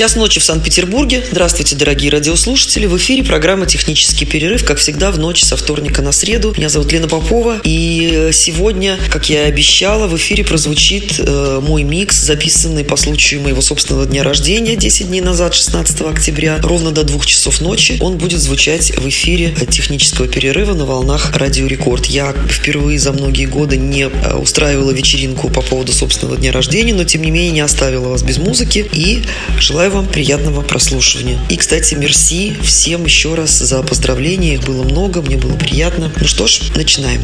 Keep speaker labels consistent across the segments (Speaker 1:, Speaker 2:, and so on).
Speaker 1: Час ночи в Санкт-Петербурге. Здравствуйте, дорогие радиослушатели. В эфире программа «Технический перерыв», как всегда, в ночь со вторника на среду. Меня зовут Лена Попова. И сегодня, как я и обещала, в эфире прозвучит э, мой микс, записанный по случаю моего собственного дня рождения 10 дней назад, 16 октября, ровно до двух часов ночи. Он будет звучать в эфире технического перерыва на волнах Радио Рекорд. Я впервые за многие годы не э, устраивала вечеринку по поводу собственного дня рождения, но тем не менее не оставила вас без музыки и желаю вам приятного прослушивания. И, кстати, мерси всем еще раз за поздравления. Их было много, мне было приятно. Ну что ж, начинаем.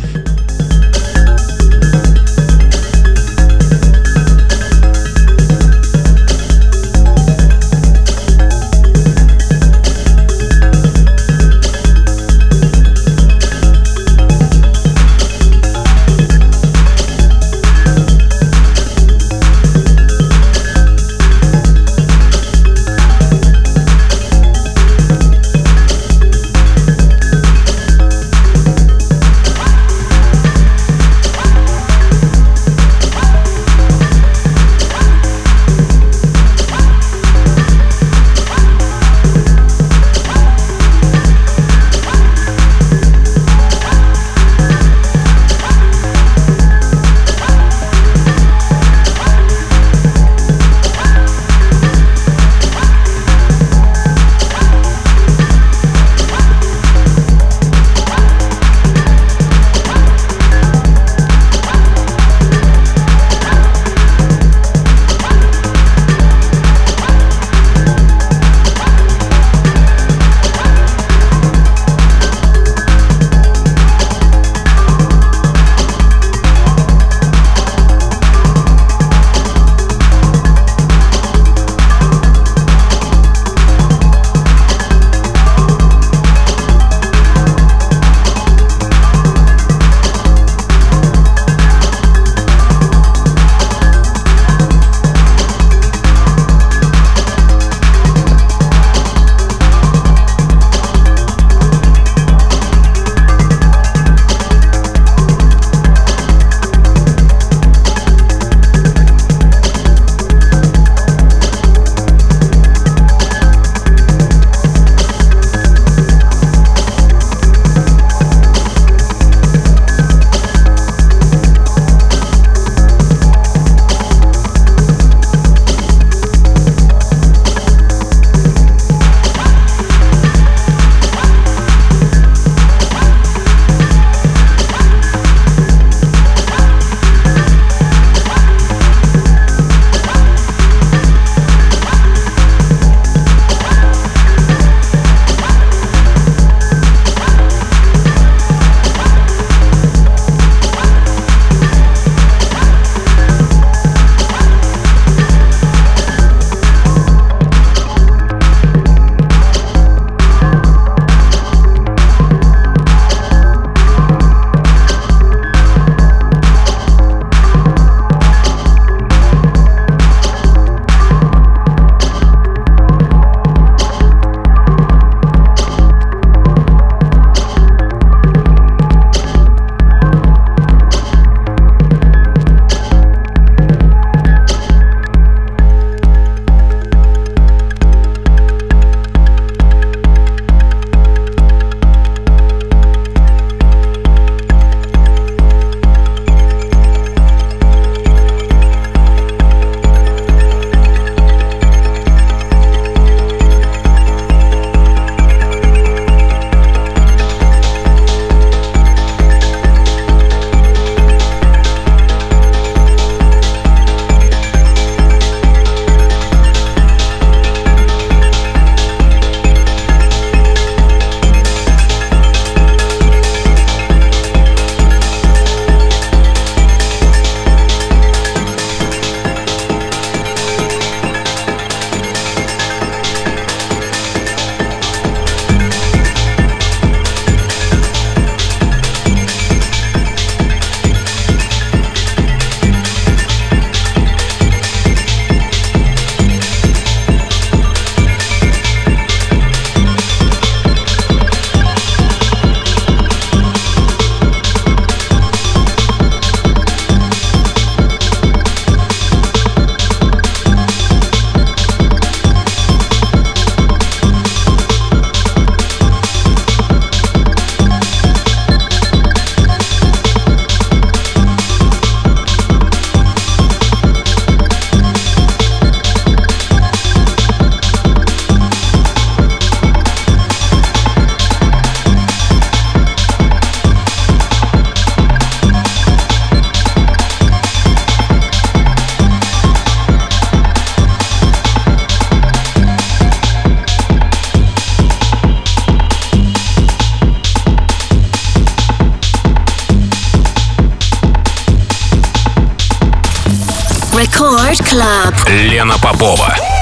Speaker 2: Клаб. Лена Попова.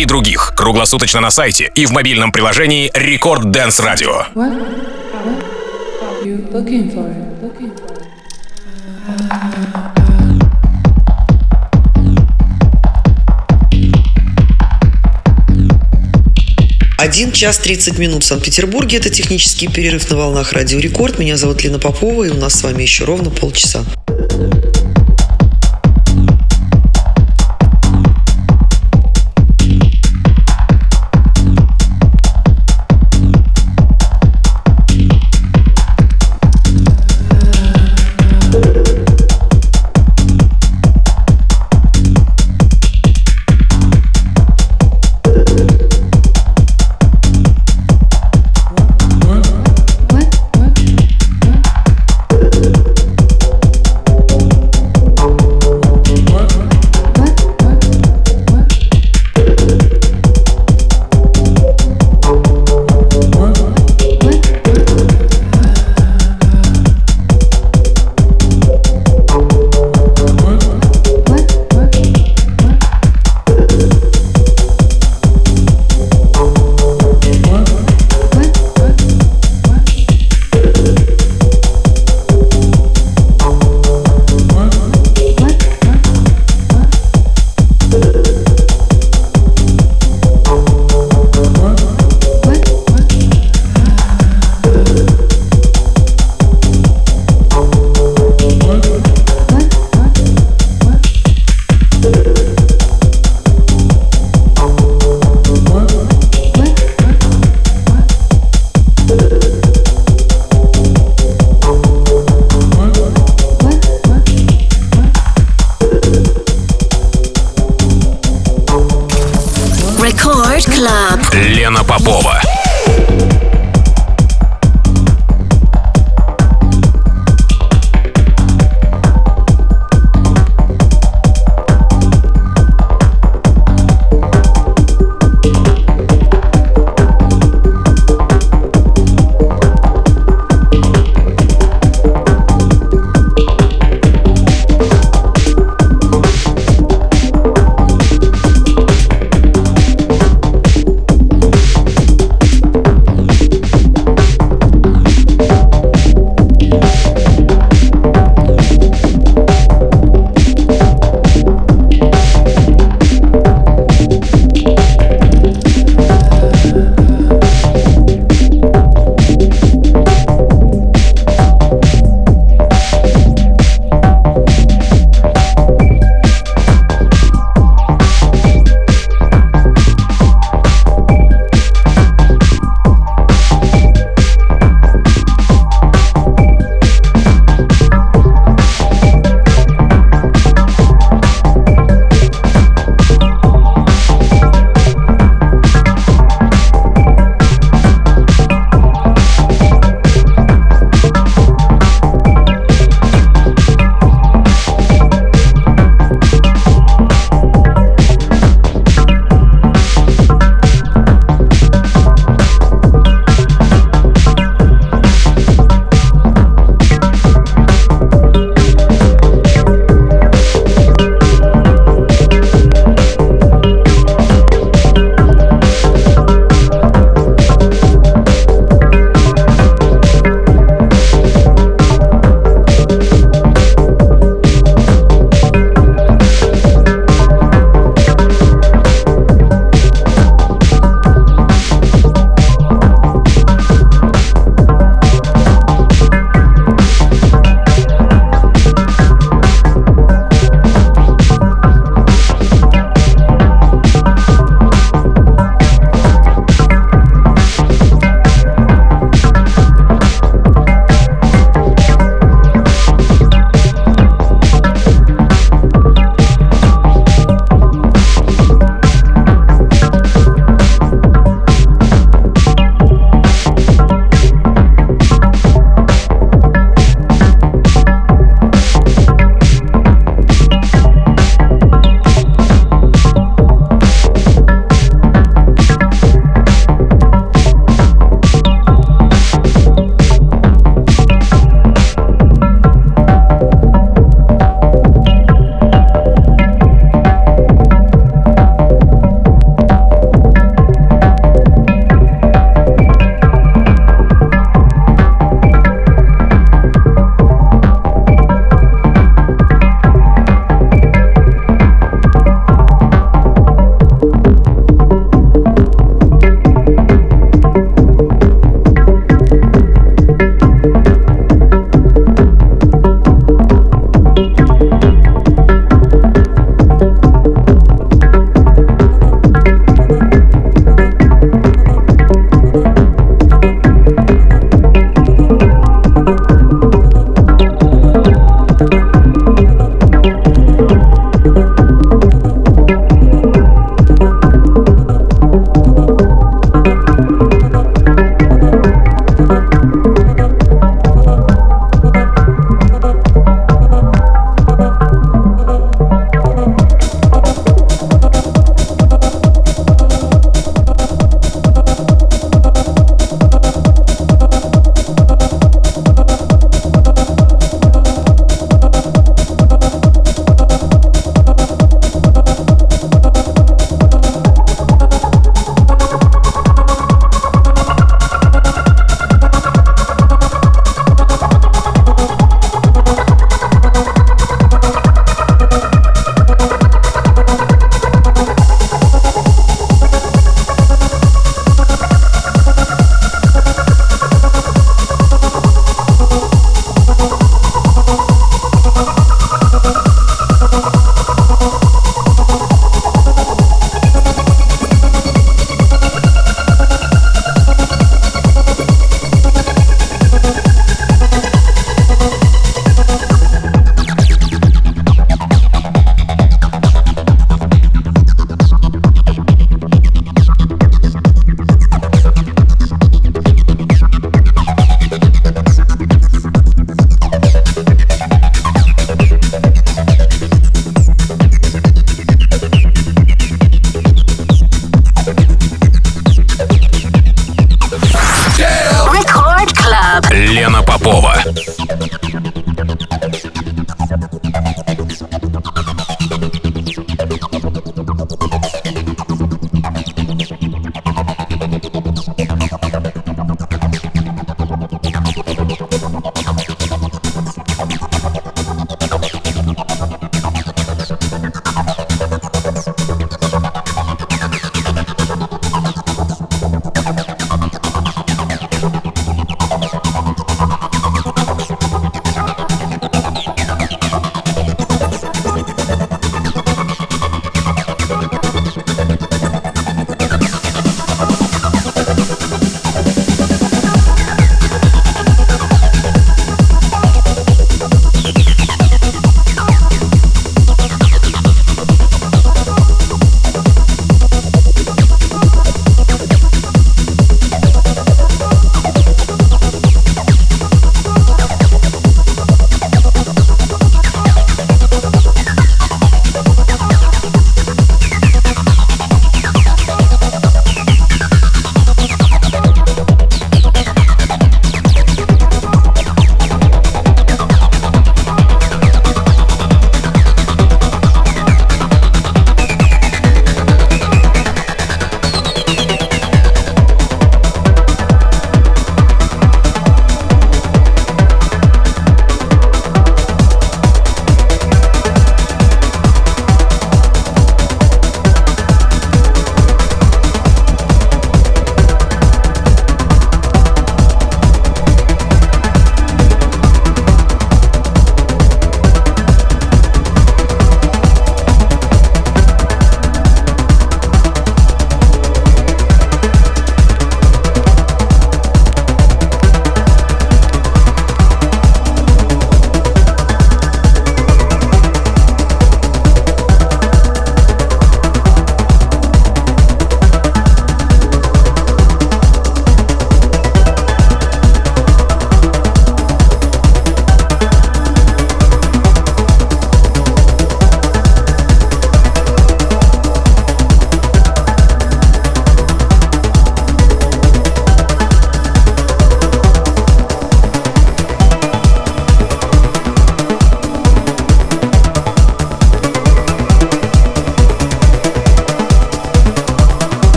Speaker 2: И других. Круглосуточно на сайте и в мобильном приложении Record Dance Radio.
Speaker 1: Один час 30 минут в Санкт-Петербурге. Это технический перерыв на волнах Радио Рекорд. Меня зовут Лена Попова, и у нас с вами еще ровно полчаса.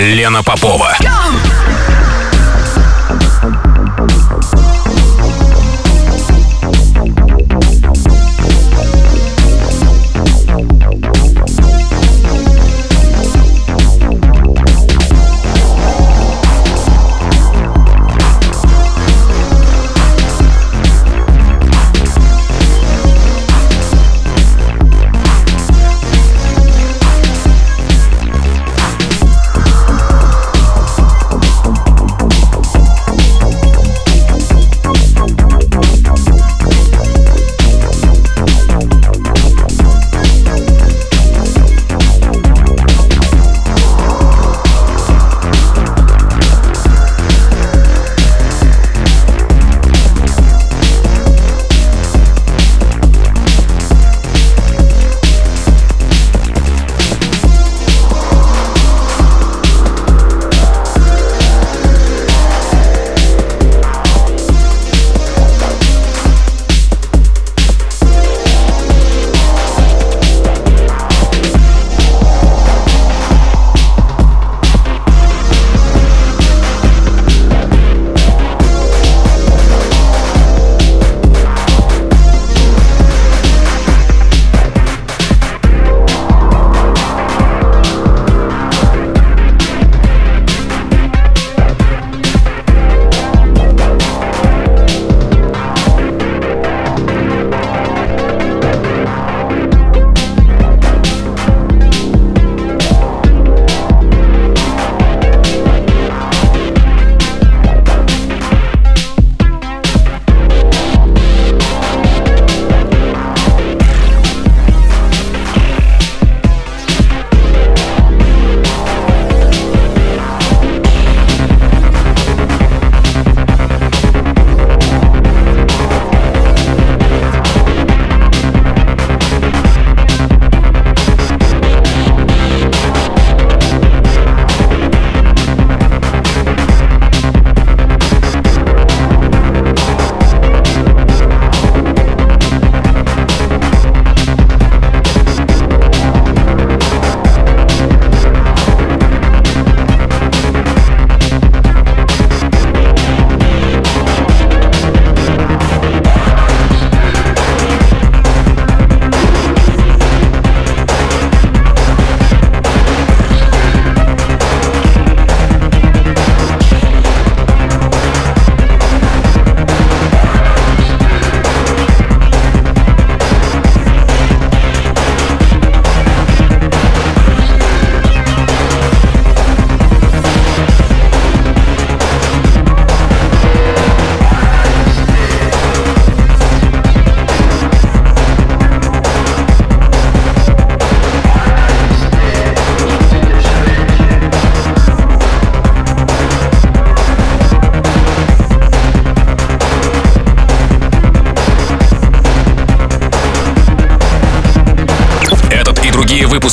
Speaker 2: Лена Попова.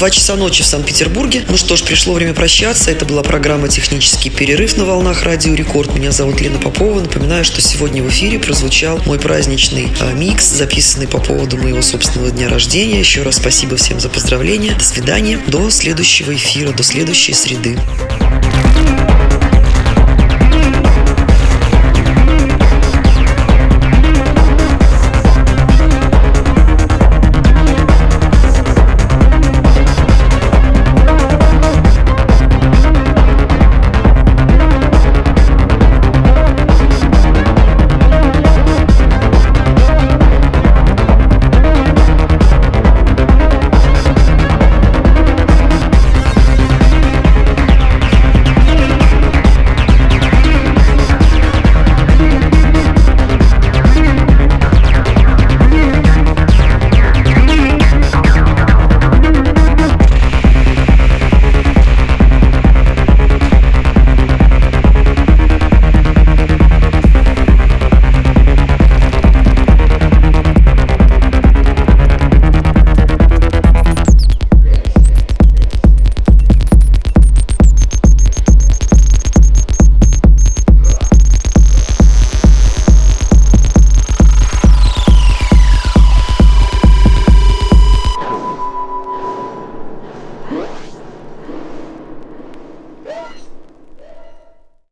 Speaker 1: 2 часа ночи в Санкт-Петербурге. Ну что ж, пришло время прощаться. Это была программа «Технический перерыв» на волнах Радио Рекорд. Меня зовут Лена Попова. Напоминаю, что сегодня в эфире прозвучал мой праздничный э, микс, записанный по поводу моего собственного дня рождения. Еще раз спасибо всем за поздравления. До свидания. До следующего эфира, до следующей среды.